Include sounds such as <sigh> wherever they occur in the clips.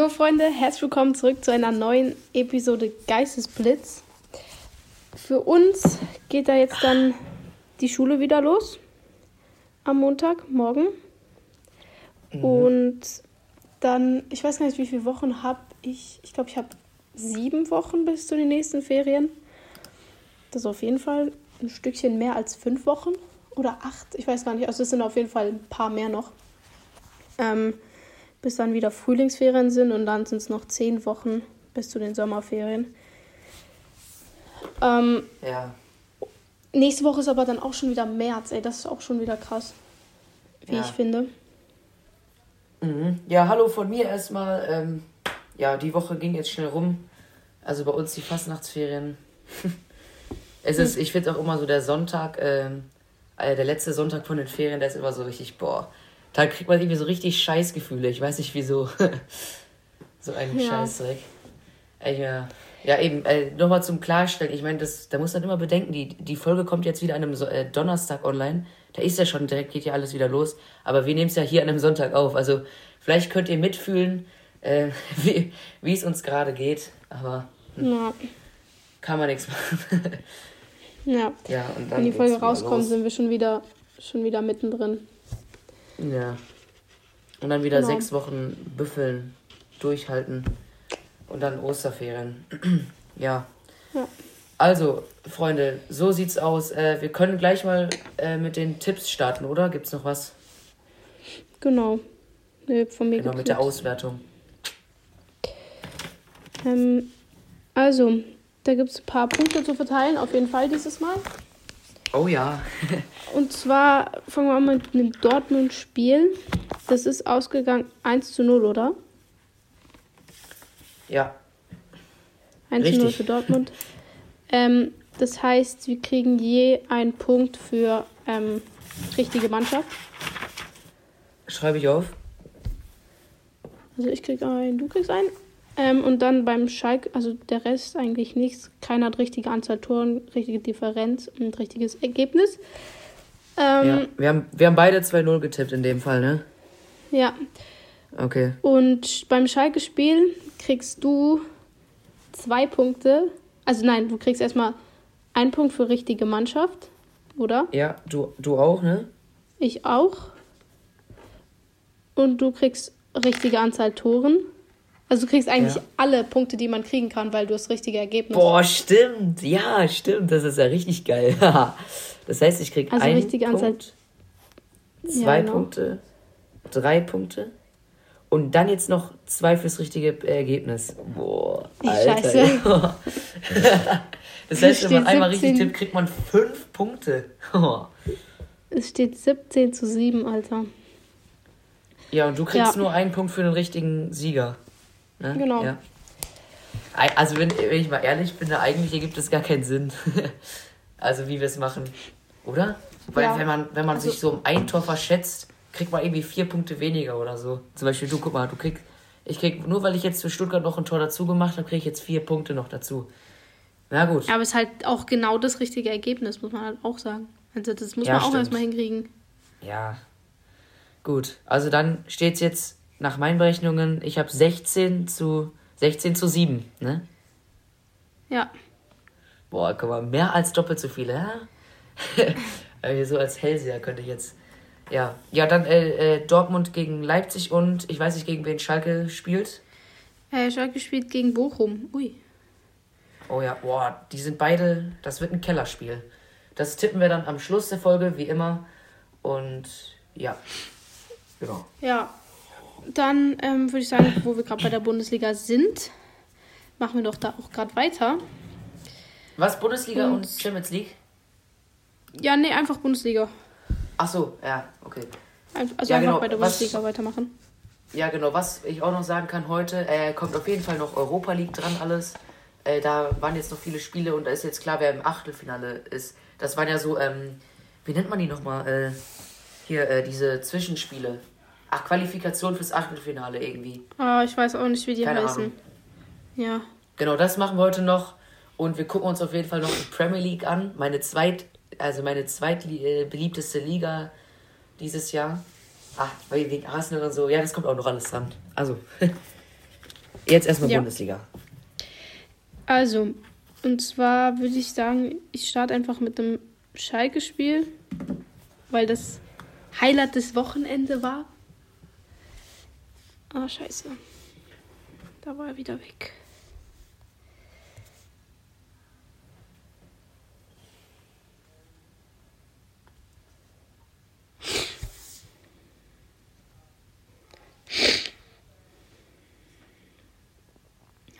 Jo Freunde, herzlich willkommen zurück zu einer neuen Episode Geistesblitz. Für uns geht da jetzt dann die Schule wieder los am Montag, morgen. Mhm. Und dann, ich weiß gar nicht, wie viele Wochen habe ich. Ich glaube, ich habe sieben Wochen bis zu den nächsten Ferien. Das ist auf jeden Fall ein Stückchen mehr als fünf Wochen oder acht. Ich weiß gar nicht. Also es sind auf jeden Fall ein paar mehr noch. Ähm, bis dann wieder Frühlingsferien sind und dann sind es noch zehn Wochen bis zu den Sommerferien. Ähm, ja. Nächste Woche ist aber dann auch schon wieder März, ey, das ist auch schon wieder krass, wie ja. ich finde. Mhm. Ja, hallo von mir erstmal. Ähm, ja, die Woche ging jetzt schnell rum. Also bei uns die Fastnachtsferien. <laughs> es ist, ich finde auch immer so der Sonntag, ähm, äh, der letzte Sonntag von den Ferien, der ist immer so richtig, boah, da kriegt man irgendwie so richtig Scheißgefühle. Ich weiß nicht wieso. <laughs> so ein ja. Scheißdreck. Ja, ja, eben, äh, nochmal zum Klarstellen. Ich meine, da muss man immer bedenken, die, die Folge kommt jetzt wieder an einem so äh, Donnerstag online. Da ist ja schon direkt, geht ja alles wieder los. Aber wir nehmen es ja hier an einem Sonntag auf. Also vielleicht könnt ihr mitfühlen, äh, <laughs> wie, es uns gerade geht. Aber hm, ja. kann man nichts machen. <laughs> ja. ja und dann Wenn die Folge rauskommt, sind wir schon wieder, schon wieder mittendrin. Ja. Und dann wieder genau. sechs Wochen büffeln, durchhalten und dann Osterferien. <clears throat> ja. ja. Also, Freunde, so sieht's aus. Äh, wir können gleich mal äh, mit den Tipps starten, oder? Gibt's noch was? Genau. Nee, von mir genau, mit der Auswertung. Ähm, also, da gibt es ein paar Punkte zu verteilen, auf jeden Fall dieses Mal. Oh ja. <laughs> Und zwar fangen wir an mit einem Dortmund-Spiel. Das ist ausgegangen 1 zu 0, oder? Ja. 1 Richtig. zu 0 für Dortmund. Ähm, das heißt, wir kriegen je einen Punkt für ähm, richtige Mannschaft. Schreibe ich auf. Also ich krieg einen, du kriegst einen. Ähm, und dann beim Schalke, also der Rest eigentlich nichts. Keiner hat richtige Anzahl Toren, richtige Differenz und richtiges Ergebnis. Ähm, ja, wir haben, wir haben beide 2-0 getippt in dem Fall, ne? Ja. Okay. Und beim Schalke-Spiel kriegst du zwei Punkte. Also nein, du kriegst erstmal einen Punkt für richtige Mannschaft, oder? Ja, du, du auch, ne? Ich auch. Und du kriegst richtige Anzahl Toren. Also du kriegst eigentlich ja. alle Punkte, die man kriegen kann, weil du das richtige Ergebnis hast. Boah, stimmt. Ja, stimmt. Das ist ja richtig geil. <laughs> das heißt, ich krieg also einen richtige Punkt, Anzahl. zwei ja, genau. Punkte, drei Punkte und dann jetzt noch zwei fürs richtige Ergebnis. Boah, Alter. Scheiße. <laughs> das heißt, wenn man einmal 17. richtig tippt, kriegt man fünf Punkte. <laughs> es steht 17 zu 7, Alter. Ja, und du kriegst ja. nur einen Punkt für den richtigen Sieger. Ne? Genau. Ja. Also, wenn, wenn, ich mal ehrlich bin, eigentlich ergibt es gar keinen Sinn. <laughs> also, wie wir es machen. Oder? Weil, ja. wenn man, wenn man also, sich so um ein Tor verschätzt, kriegt man irgendwie vier Punkte weniger oder so. Zum Beispiel, du, guck mal, du kriegst. Ich krieg, nur weil ich jetzt für Stuttgart noch ein Tor dazu gemacht habe, kriege ich jetzt vier Punkte noch dazu. Na gut. Aber es ist halt auch genau das richtige Ergebnis, muss man halt auch sagen. Also, das muss ja, man auch erstmal hinkriegen. Ja. Gut. Also, dann steht es jetzt nach meinen Berechnungen, ich habe 16 zu 16 zu 7, ne? Ja. Boah, guck mal, mehr als doppelt so viele, ja? <laughs> so als Hellseher könnte ich jetzt. Ja, ja, dann äh, äh, Dortmund gegen Leipzig und ich weiß nicht, gegen wen Schalke spielt. Äh, Schalke spielt gegen Bochum. Ui. Oh ja, boah, die sind beide, das wird ein Kellerspiel. Das tippen wir dann am Schluss der Folge, wie immer. Und ja, genau. Ja, dann ähm, würde ich sagen, wo wir gerade bei der Bundesliga sind, machen wir doch da auch gerade weiter. Was, Bundesliga und, und Champions League? Ja, nee, einfach Bundesliga. Ach so, ja, okay. Also ja, einfach genau. bei der Bundesliga was, weitermachen. Ja, genau. Was ich auch noch sagen kann heute, äh, kommt auf jeden Fall noch Europa League dran alles. Äh, da waren jetzt noch viele Spiele und da ist jetzt klar, wer im Achtelfinale ist. Das waren ja so, ähm, wie nennt man die nochmal? Äh, hier, äh, diese Zwischenspiele. Ach, Qualifikation fürs Achtelfinale irgendwie. Ah, oh, ich weiß auch nicht, wie die Keine heißen. Ahnung. Ja. Genau, das machen wir heute noch. Und wir gucken uns auf jeden Fall noch die Premier League an. Meine zweit, also meine zweitbeliebteste Liga dieses Jahr. Ach, wegen Arsenal und so. Ja, das kommt auch noch alles dran. Also, <laughs> Jetzt erstmal Ja. Bundesliga. Also, und zwar würde ich sagen, ich starte einfach mit dem Schalke-Spiel, weil das Highlight des Wochenende war. Ah, scheiße. Da war er wieder weg.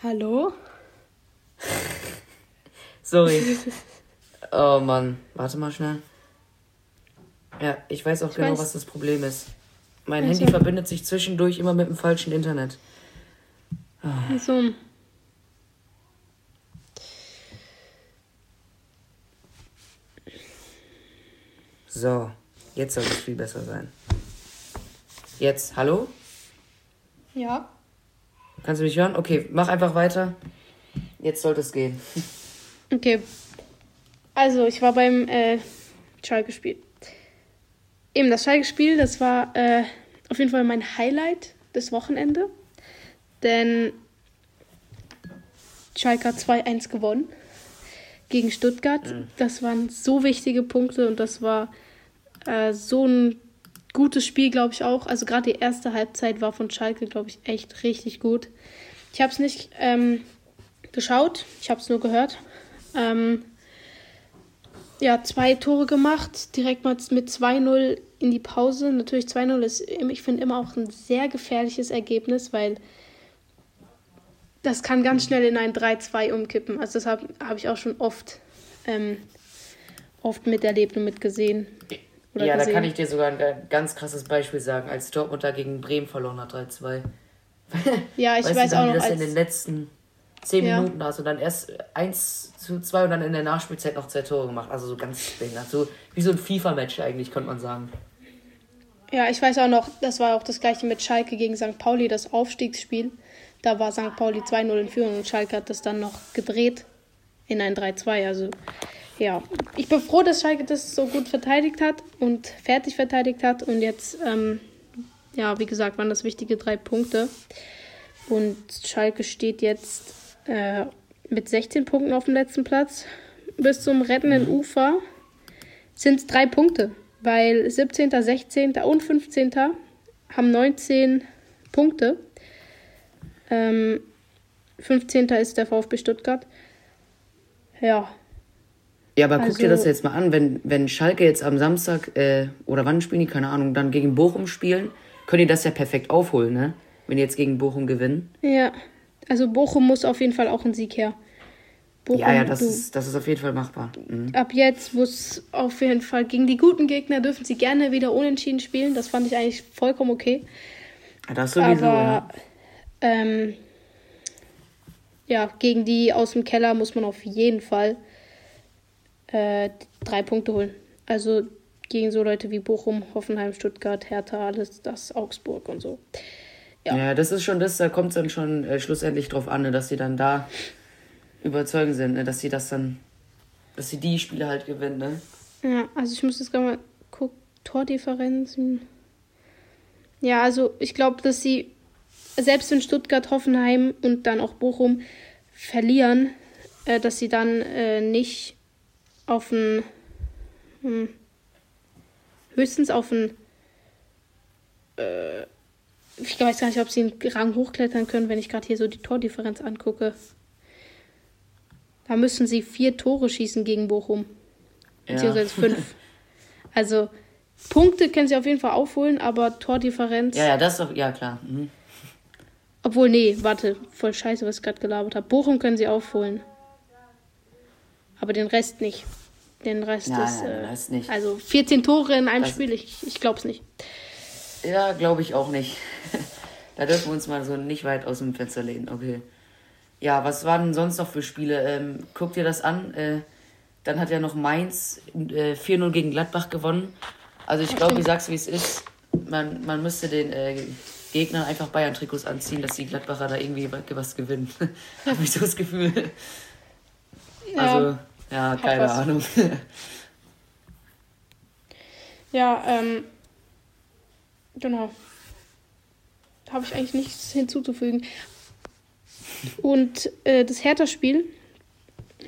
Hallo? Sorry. Oh Mann, warte mal schnell. Ja, ich weiß auch Ich genau, weiß. was das Problem ist. Mein Also- Handy verbindet sich zwischendurch immer mit dem falschen Internet. So. So, jetzt soll es viel besser sein. Jetzt, hallo? Ja. Kannst du mich hören? Okay, mach einfach weiter. Jetzt sollte es gehen. Okay. Also, ich war beim äh, Schalke-Spiel. Eben, das Schalke-Spiel, das war äh, auf jeden Fall mein Highlight des Wochenende. Denn Schalke hat 2-1 gewonnen gegen Stuttgart. Das waren so wichtige Punkte und das war äh, so ein gutes Spiel, glaube ich auch. Also gerade die erste Halbzeit war von Schalke, glaube ich, echt richtig gut. Ich habe es nicht ähm, geschaut, ich habe es nur gehört. Ähm, ja, zwei Tore gemacht, direkt mal mit 2-0 in die Pause. Natürlich 2-0 ist, ich finde, immer auch ein sehr gefährliches Ergebnis, weil das kann ganz schnell in ein 3-2 umkippen. Also das habe hab ich auch schon oft, ähm, oft miterlebt und mitgesehen. Oder ja, da gesehen. kann ich dir sogar ein ga- ganz krasses Beispiel sagen, als Dortmund da gegen Bremen verloren hat, 3-2. Ja, ich weißt weiß du, auch noch, das in den als, letzten 10 Ja. Minuten hast und dann erst 1 zu 2 und dann in der Nachspielzeit noch zwei Tore gemacht. Also so ganz behindert. So wie so ein FIFA-Match eigentlich, könnte man sagen. ja, ich weiß auch noch, das war auch das gleiche mit Schalke gegen St. Pauli, das Aufstiegsspiel. Da war St. Pauli 2-0 in Führung und Schalke hat das dann noch gedreht in ein 3-2. Also ja, ich bin froh, dass Schalke das so gut verteidigt hat und fertig verteidigt hat. Und jetzt, ähm, ja, wie gesagt, waren das wichtige drei Punkte. Und Schalke steht jetzt äh, mit 16 Punkten auf dem letzten Platz. Bis zum rettenden Ufer sind es drei Punkte, weil 17., 16. und 15. haben 19 Punkte. Ähm, 15. ist der VfB Stuttgart. Ja, Ja, aber guck dir Also- das jetzt mal an, wenn, wenn Schalke jetzt am Samstag, äh, oder wann spielen die, keine Ahnung, dann gegen Bochum spielen, können die das ja perfekt aufholen, ne? Wenn die jetzt gegen Bochum gewinnen. ja. Also Bochum muss auf jeden Fall auch ein Sieg her. Bochum, Ja, ja, das du, ist, das ist auf jeden Fall machbar. Mhm. ab jetzt muss auf jeden Fall gegen die guten Gegner dürfen sie gerne wieder unentschieden spielen. Das fand ich eigentlich vollkommen okay. Das sowieso, Aber ja. ähm, ja, gegen die aus dem Keller muss man auf jeden Fall äh, drei Punkte holen. Also gegen so Leute wie Bochum, Hoffenheim, Stuttgart, Hertha, alles das, Augsburg und so. Ja. Ja. das ist schon das, da kommt es dann schon äh, schlussendlich drauf an, ne, dass sie dann da überzeugend sind, ne, dass sie das dann, dass sie die Spiele halt gewinnen, ne? Ja, also ich muss jetzt gerade mal gucken. Tordifferenzen. Ja, also ich glaube, dass sie, selbst wenn Stuttgart, Hoffenheim und dann auch Bochum verlieren, äh, dass sie dann äh, nicht auf ein, hm, höchstens auf ein, äh, ich weiß gar nicht, ob sie einen Rang hochklettern können, wenn ich gerade hier so die Tordifferenz angucke. Da müssen sie vier Tore schießen gegen Bochum beziehungsweise fünf. <laughs> Also Punkte können sie auf jeden Fall aufholen, aber Tordifferenz. Ja, ja, das ist doch, ja klar. Mhm. Obwohl, nee, warte, voll scheiße, was ich gerade gelabert habe. Bochum können sie aufholen. Aber den Rest nicht. Den Rest Nein, ist. nein, äh, den Rest nicht. Also 14 Tore in einem Das- Spiel, ich, ich glaub's nicht. Ja, glaube ich auch nicht. <laughs> da dürfen wir uns mal so nicht weit aus dem Fenster lehnen, okay. Ja, was waren denn sonst noch für Spiele? Ähm, guck dir das an. Äh, dann hat ja noch Mainz äh, 4-0 gegen Gladbach gewonnen. Also ich glaube, ich sag's wie es ist. Man, man müsste den äh, Gegnern einfach Bayern-Trikots anziehen, dass die Gladbacher da irgendwie was gewinnen. <laughs> Habe ich so das Gefühl. Also, ja, keine. Ahnung. <laughs> Ja, ähm. Genau. Da habe ich eigentlich nichts hinzuzufügen. Und äh, das Hertha-Spiel,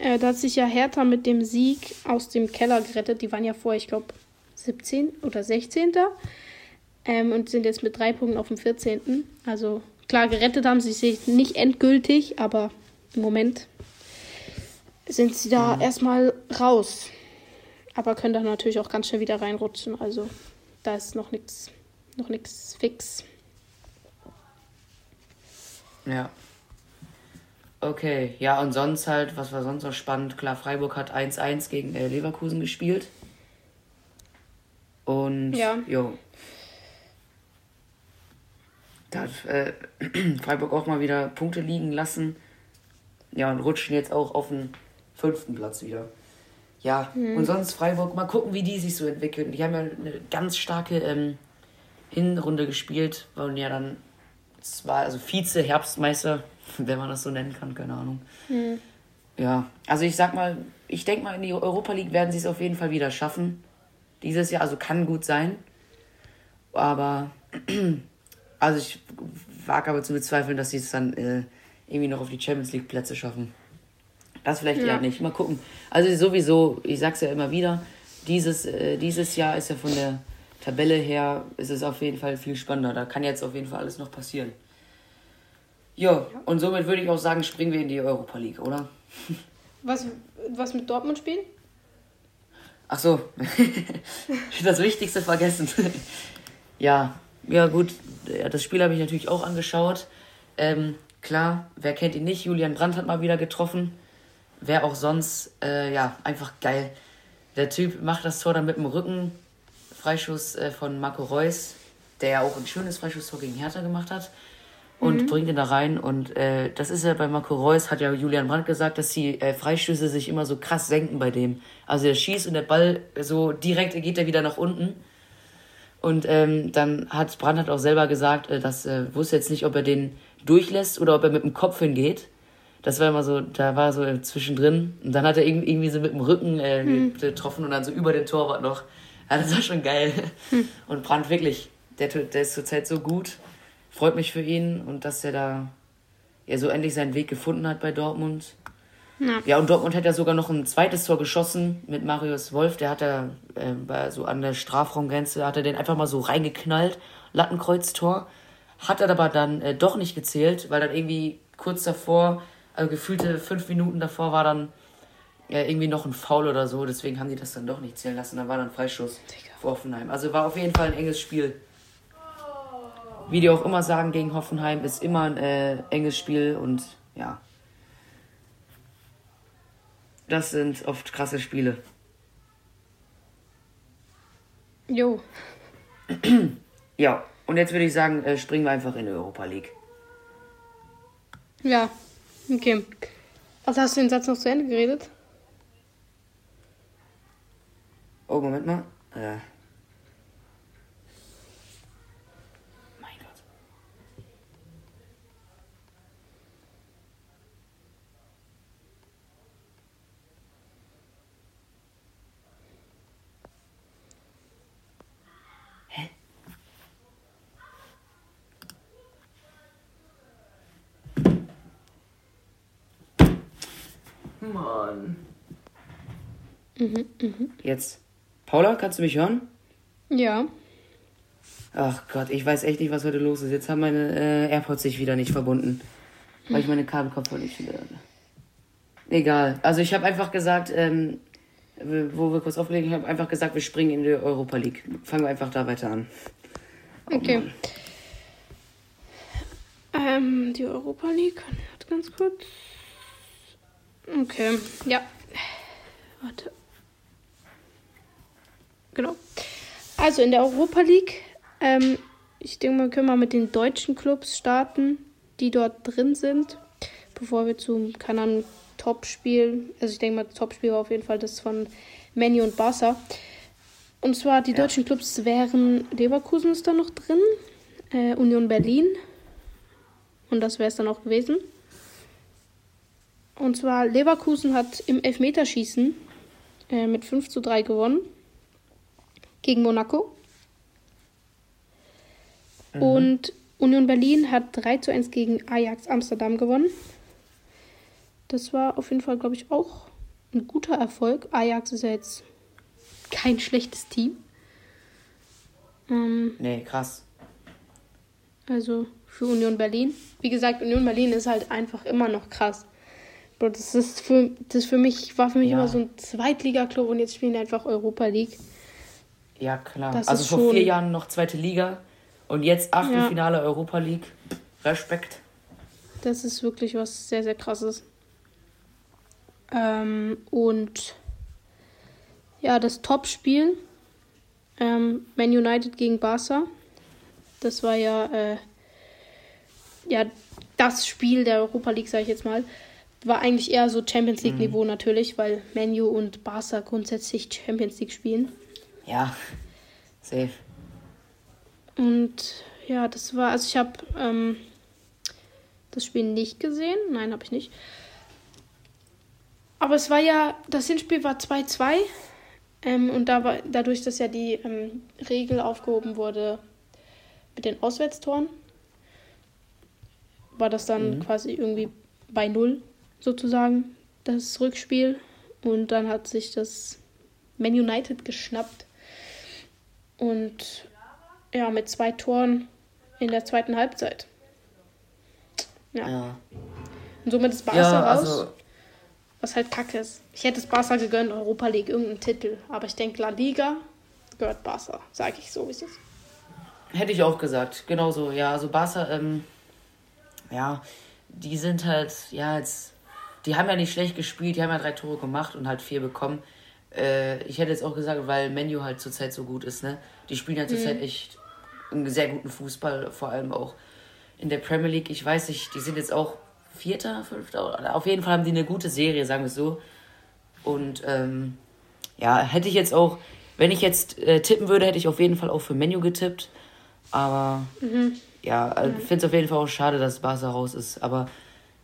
äh, da hat sich ja Hertha mit dem Sieg aus dem Keller gerettet. Die waren ja vorher, ich glaube, 17 oder 16. Ähm, und sind jetzt mit drei Punkten auf dem 14. Also klar, gerettet haben sie sich nicht endgültig, aber im Moment sind sie da mhm. erstmal raus. Aber können dann natürlich auch ganz schnell wieder reinrutschen. Also da ist noch nichts noch nichts fix. Ja. Okay, ja, und sonst halt, was war sonst noch spannend? Klar, Freiburg hat 1-1 gegen äh, Leverkusen gespielt. Und, ja. jo. Da hat äh, <clears throat> Freiburg auch mal wieder Punkte liegen lassen. Ja, und rutschen jetzt auch auf den fünften Platz wieder. Ja, mhm. und sonst Freiburg, mal gucken, wie die sich so entwickeln. Die haben ja eine ganz starke ähm, Hinrunde gespielt, waren ja dann zwar, also Vize-Herbstmeister, <laughs> wenn man das so nennen kann, keine Ahnung. Mhm. Ja, also ich sag mal, ich denke mal, in die Europa League werden sie es auf jeden Fall wieder schaffen. Dieses Jahr, also kann gut sein. Aber, <clears throat> also ich wage aber zu bezweifeln, dass sie es dann äh, irgendwie noch auf die Champions League Plätze schaffen. Das vielleicht ja. eher nicht. Mal gucken. Also sowieso, ich sag's ja immer wieder, dieses, äh, dieses Jahr ist ja von der Tabelle her ist es auf jeden Fall viel spannender. Da kann jetzt auf jeden Fall alles noch passieren. Jo, und somit würde ich auch sagen, springen wir in die Europa League, oder? <laughs> Was, was mit Dortmund spielen? Ach so, <laughs> das Wichtigste vergessen. <laughs> ja, ja gut, das Spiel habe ich natürlich auch angeschaut. Ähm, klar, wer kennt ihn nicht? Julian Brandt hat mal wieder getroffen. Wer auch sonst, äh, ja, einfach geil. Der Typ macht das Tor dann mit dem Rücken Freischuss äh, von Marco Reus, der ja auch ein schönes Freischusstor gegen Hertha gemacht hat. Und mhm. bringt ihn da rein. Und äh, das ist ja bei Marco Reus, hat ja Julian Brandt gesagt, dass die äh, Freistöße sich immer so krass senken bei dem. Also er schießt und der Ball so direkt geht er wieder nach unten. Und ähm, dann hat Brandt hat auch selber gesagt, äh, dass äh, wusste jetzt nicht, ob er den durchlässt oder ob er mit dem Kopf hingeht. Das war immer so, da war so zwischendrin. Und dann hat er irgendwie so mit dem Rücken äh, hm. getroffen und dann so über den Torwart noch. Ja, das war schon geil. Hm. Und Brandt wirklich, der, der ist zurzeit so gut. Freut mich für ihn und dass er da ja so endlich seinen Weg gefunden hat bei Dortmund. Ja. ja, und Dortmund hat ja sogar noch ein zweites Tor geschossen mit Marius Wolf. Der hat da äh, so an der Strafraumgrenze, hat er den einfach mal so reingeknallt, Lattenkreuztor. Hat er aber dann äh, doch nicht gezählt, weil dann irgendwie kurz davor, also gefühlte fünf Minuten davor war dann ja, irgendwie noch ein Foul oder so, deswegen haben die das dann doch nicht zählen lassen. Da war dann Freischuss Digga. für Hoffenheim. Also war auf jeden Fall ein enges Spiel. Wie die auch immer sagen gegen Hoffenheim, ist immer ein äh, enges Spiel und ja. Das sind oft krasse Spiele. Jo. ja, und jetzt würde ich sagen, äh, springen wir einfach in die Europa League. Ja, okay. Also hast du den Satz noch zu Ende geredet? Oh, Moment mal. Äh. Mein Gott. Hä? Mann. Mhm, mhm. Jetzt. Paula, kannst du mich hören? Ja. Ach Gott, ich weiß echt nicht, was heute los ist. Jetzt haben meine äh, AirPods sich wieder nicht verbunden. Weil ich meine Kabelkopfhörer nicht wieder. Egal. Also ich habe einfach gesagt, ähm, wo wir kurz auflegen, ich habe einfach gesagt, wir springen in die Europa League. Fangen wir einfach da weiter an. Oh, okay. Ähm, die Europa League. Ganz kurz. Okay, ja. Warte. Genau. Also in der Europa League, ähm, ich denke mal, können wir mit den deutschen Clubs starten, die dort drin sind, bevor wir zum, Ahnung, Topspiel, also ich denke mal, das Topspiel war auf jeden Fall das von Menu und Barca. Und zwar die ja. deutschen Clubs wären Leverkusen ist da noch drin, äh, Union Berlin. Und das wäre es dann auch gewesen. Und zwar Leverkusen hat im Elfmeterschießen äh, mit 5 zu 3 gewonnen gegen Monaco. Mhm. Und Union Berlin hat 3 zu 1 gegen Ajax Amsterdam gewonnen. Das war auf jeden Fall, glaube ich, auch ein guter Erfolg. Ajax ist ja jetzt kein schlechtes Team. Ähm, nee, krass. Also für Union Berlin. Wie gesagt, Union Berlin ist halt einfach immer noch krass. Bro, das ist für, das für mich, war für mich ja. immer so ein Zweitliga-Club und jetzt spielen die einfach Europa League. Ja, klar. Das also vor vier Jahren noch zweite Liga und jetzt Achtelfinale ja. Europa League. Respekt. Das ist wirklich was sehr, sehr krasses. Ähm, und ja, das Topspiel ähm, Man United gegen Barca. Das war ja, äh, ja das Spiel der Europa League, sage ich jetzt mal. War eigentlich eher so Champions League-Niveau mhm. natürlich, weil Manu und Barca grundsätzlich Champions League spielen. Ja, safe. Und ja, das war, also ich habe ähm, das Spiel nicht gesehen. Nein, habe ich nicht. Aber es war ja, das Hinspiel war 2-2. Ähm, und da war, dadurch, dass ja die ähm, Regel aufgehoben wurde mit den Auswärtstoren, war das dann mhm. quasi irgendwie bei Null sozusagen, das Rückspiel. Und dann hat sich das Man United geschnappt. Und ja, mit zwei Toren in der zweiten Halbzeit. Ja. ja. Und somit ist Barca ja, raus. Also was halt kacke ist. Ich hätte es Barca gegönnt, Europa League, irgendeinen Titel. Aber ich denke, La Liga gehört Barca, sage ich so, wie es ist. Hätte ich auch gesagt, genauso. Ja, also Barca, ähm, ja, die sind halt, ja, jetzt, die haben ja nicht schlecht gespielt, die haben ja drei Tore gemacht und halt vier bekommen. Äh, ich hätte jetzt auch gesagt, weil Menu halt zurzeit so gut ist, ne? Die spielen ja zurzeit mhm. echt einen sehr guten Fußball, vor allem auch in der Premier League. Ich weiß nicht, die sind jetzt auch Vierter, Fünfter. Auf jeden Fall haben die eine gute Serie, sagen wir es so. Und ähm, ja, hätte ich jetzt auch, wenn ich jetzt äh, tippen würde, hätte ich auf jeden Fall auch für Menu getippt. Aber mhm. ja, mhm. finde es auf jeden Fall auch schade, dass Barca raus ist. Aber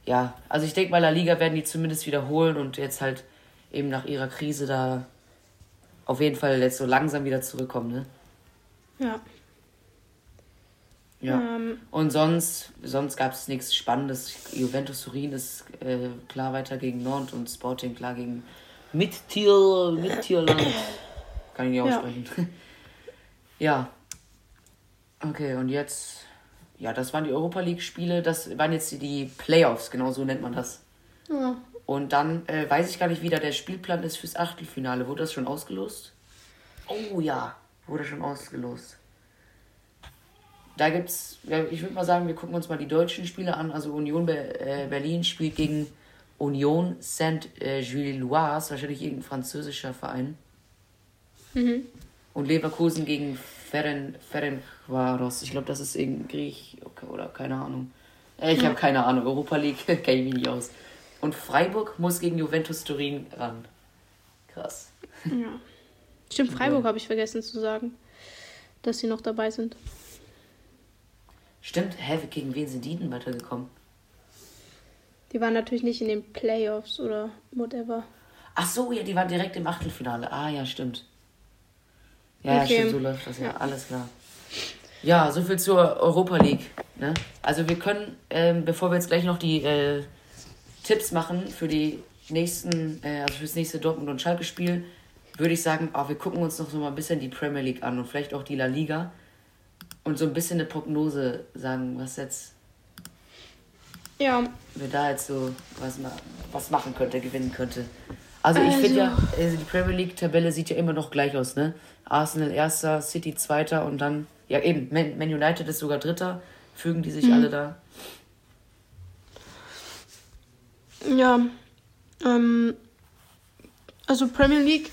ja, also ich denke mal, La Liga werden die zumindest wiederholen und jetzt halt eben nach ihrer Krise da auf jeden Fall jetzt so langsam wieder zurückkommen, ne? Ja. Ja. Ähm, und sonst, sonst gab es nichts Spannendes. Juventus Turin ist äh, klar weiter gegen Nord und Sporting klar gegen Mittier, Mittierland. Kann ich nicht aussprechen. Ja. <laughs> ja. Okay, und jetzt. Ja, das waren die Europa League-Spiele. Das waren jetzt die Playoffs, genau so nennt man das. Ja. Und dann äh, weiß ich gar nicht, wie da der Spielplan ist fürs Achtelfinale. Wurde das schon ausgelost? Oh ja, wurde schon ausgelost da gibt's, ich würde mal sagen, wir gucken uns mal die deutschen Spiele an. Also Union äh, Berlin spielt gegen Union Saint-Gilloise, wahrscheinlich irgendein französischer Verein. Mhm. Und Leverkusen gegen Feren, Ferencvaros. Ich glaube, das ist irgendein Griech oder keine Ahnung. Äh, ich habe keine Ahnung. Europa League <laughs> kenne ich mich nicht aus. Und Freiburg muss gegen Juventus Turin ran. Krass. Ja. Stimmt, Freiburg habe ich vergessen zu sagen, dass sie noch dabei sind. Stimmt, hä, gegen wen sind die denn weitergekommen? Die waren natürlich nicht in den Playoffs oder whatever. Ach so, ja, die waren direkt im Achtelfinale. Ah, ja, stimmt. Ja, okay. stimmt, so läuft das ja. ja. Alles klar. Ja, soviel zur Europa League. Ne? Also wir können, ähm, bevor wir jetzt gleich noch die äh, Tipps machen für die nächsten, äh, also fürs nächste Dortmund und Schalke Spiel, würde ich sagen, oh, wir gucken uns noch so mal ein bisschen die Premier League an und vielleicht auch die La Liga und so ein bisschen eine Prognose sagen, was jetzt. Ja. Wer da jetzt so was, was machen könnte, gewinnen könnte. Also, ich finde ja, also. also die Premier League-Tabelle sieht ja immer noch gleich aus, ne? Arsenal erster, City zweiter und dann, ja eben, Man, Man United ist sogar dritter. Fügen die sich mhm. alle da? Ja, ähm, also Premier League,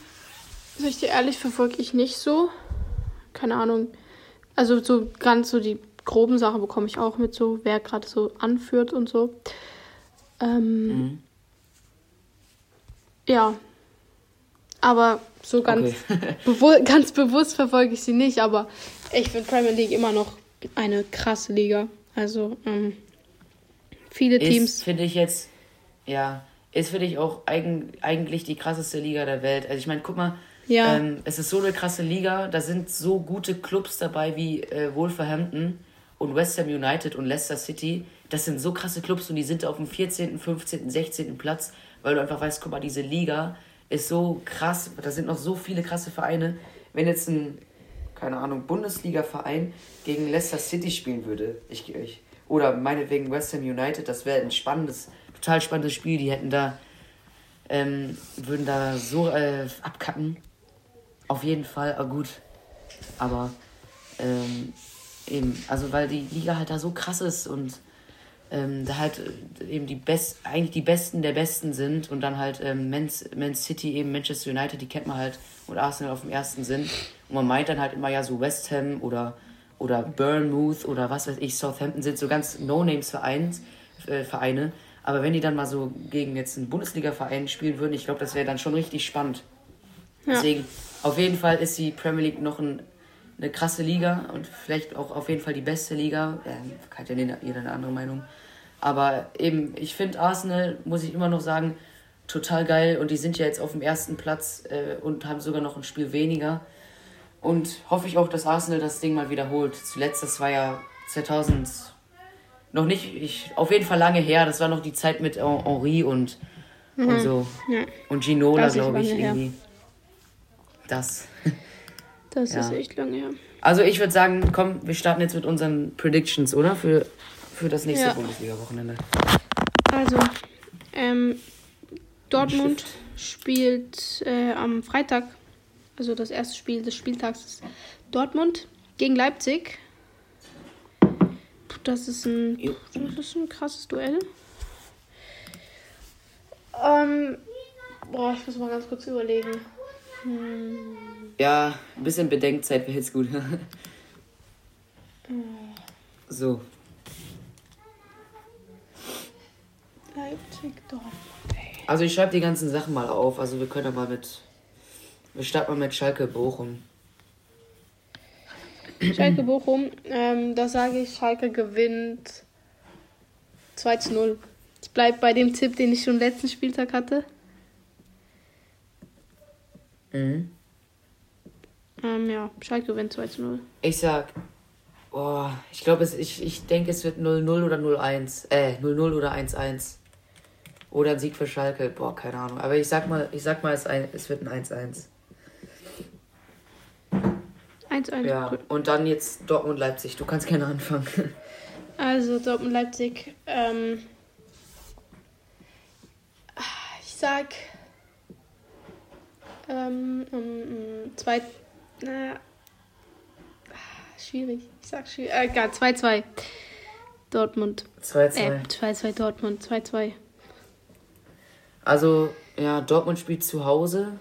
sag ich dir ehrlich, verfolge ich nicht so. Keine Ahnung. Also so ganz so die groben Sachen bekomme ich auch mit, so wer gerade so anführt und so. Ähm, mhm. Ja. Aber so ganz, okay. <laughs> bewu ganz bewusst verfolge ich sie nicht, aber ich finde Premier League immer noch eine krasse Liga. Also ähm, viele Teams. Finde ich jetzt, ja, ist finde ich auch eigen, eigentlich die krasseste Liga der Welt. Also ich meine, guck mal, ja. Ähm, es ist so eine krasse Liga, da sind so gute Clubs dabei wie äh, Wolverhampton und West Ham United und Leicester City, das sind so krasse Clubs und die sind auf dem 14., 15., 16. Platz, weil du einfach weißt, guck mal, diese Liga ist so krass, da sind noch so viele krasse Vereine. Wenn jetzt ein, keine Ahnung, Bundesliga-Verein gegen Leicester City spielen würde, ich, ich, oder meinetwegen West Ham United, das wäre ein spannendes, total spannendes Spiel, die hätten da, ähm, würden da so äh, abkacken. Auf jeden Fall, aber gut. Aber ähm, eben, also weil die Liga halt da so krass ist und ähm, da halt äh, eben die Best, eigentlich die Besten der Besten sind und dann halt ähm, Man, Man City, eben Manchester United, die kennt man halt und Arsenal auf dem ersten sind. Und man meint dann halt immer ja so West Ham oder, oder Bournemouth oder was weiß ich, Southampton sind so ganz No-Names-Vereine. Äh, Vereine. Aber wenn die dann mal so gegen jetzt einen Bundesliga-Verein spielen würden, ich glaube, das wäre dann schon richtig spannend. Ja. Deswegen, auf jeden Fall ist die Premier League noch ein eine krasse Liga und vielleicht auch auf jeden Fall die beste Liga. Hat ja jeder eine andere Meinung. Aber eben, ich finde Arsenal, muss ich immer noch sagen, total geil und die sind ja jetzt auf dem ersten Platz äh, und haben sogar noch ein Spiel weniger. Und hoffe ich auch, dass Arsenal das Ding mal wiederholt. Zuletzt, das war ja 2000 noch nicht, ich, auf jeden Fall lange her. Das war noch die Zeit mit Henri und, mhm. und so. Ja. Und Ginola, glaube ich, irgendwie. Her. Das. <laughs> Das ja. ist echt lange her. Also ich würde sagen, komm, wir starten jetzt mit unseren Predictions, oder? Für, für das nächste ja. Bundesliga-Wochenende. Also, ähm, Dortmund spielt äh, am Freitag, also das erste Spiel des Spieltags ist Dortmund gegen Leipzig. Das ist ein, das ist ein krasses Duell. Ähm, boah, ich muss mal ganz kurz überlegen. Hm. Ja, ein bisschen Bedenkzeit wäre jetzt gut. <laughs> so. Leipzig, Dortmund. Also ich schreibe die ganzen Sachen mal auf. Also wir können ja mal mit. Wir starten mal mit Schalke Bochum. Schalke Bochum, ähm, da sage ich, Schalke gewinnt 2 zu 0. Ich bleibe bei dem Tipp, den ich schon letzten Spieltag hatte. Mhm. Ähm, ja, Schalke gewinnt 2 zu 0. Ich sag, oh, ich glaube, ich, ich denke, es wird 0-0 oder 0-1. Äh, 0-0 oder 1-1. Oder ein Sieg für Schalke. Boah, keine Ahnung. Aber ich sag mal, ich sag mal, es, ein, es wird ein 1-1. 1-1. Ja, cool. und dann jetzt Dortmund-Leipzig. Du kannst gerne anfangen. Also Dortmund-Leipzig. Ähm, ich sag ähm, um, zwei, na, schwierig. Ich sag schwierig. Äh, egal, 2-2. Dortmund. 2-2. Äh, 2-2 Dortmund, 2-2. Also, ja, Dortmund spielt zu Hause.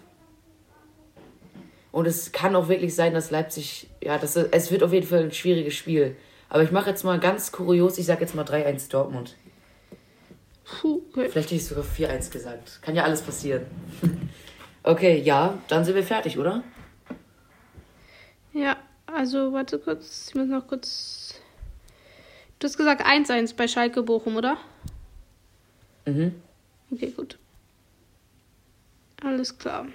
Und es kann auch wirklich sein, dass Leipzig, ja, das, es wird auf jeden Fall ein schwieriges Spiel. Aber ich mache jetzt mal ganz kurios, ich sage jetzt mal 3-1 Dortmund. Puh, okay. Vielleicht hätte ich sogar 4-1 gesagt. Kann ja alles passieren. <laughs> okay, ja, dann sind wir fertig, oder? Ja, also warte kurz, ich muss noch kurz. Du hast gesagt 1-1 bei Schalke Bochum, oder? Mhm. Okay, gut. Alles klar.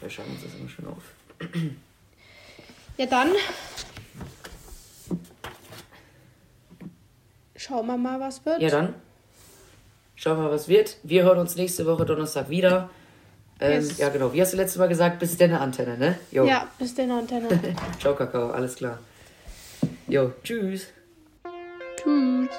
Wir schauen uns das immer schön auf. Ja, dann. Schauen wir mal, was wird. Ja, dann. Schauen wir mal, was wird. Wir hören uns nächste Woche Donnerstag wieder. Ähm, yes. Ja, genau. Wie hast du letztes Mal gesagt? Bis deine Antenne, ne? Jo. Ja, bis deine Antenne. <laughs> Ciao, Kakao. Alles klar. Jo, tschüss. Tschüss.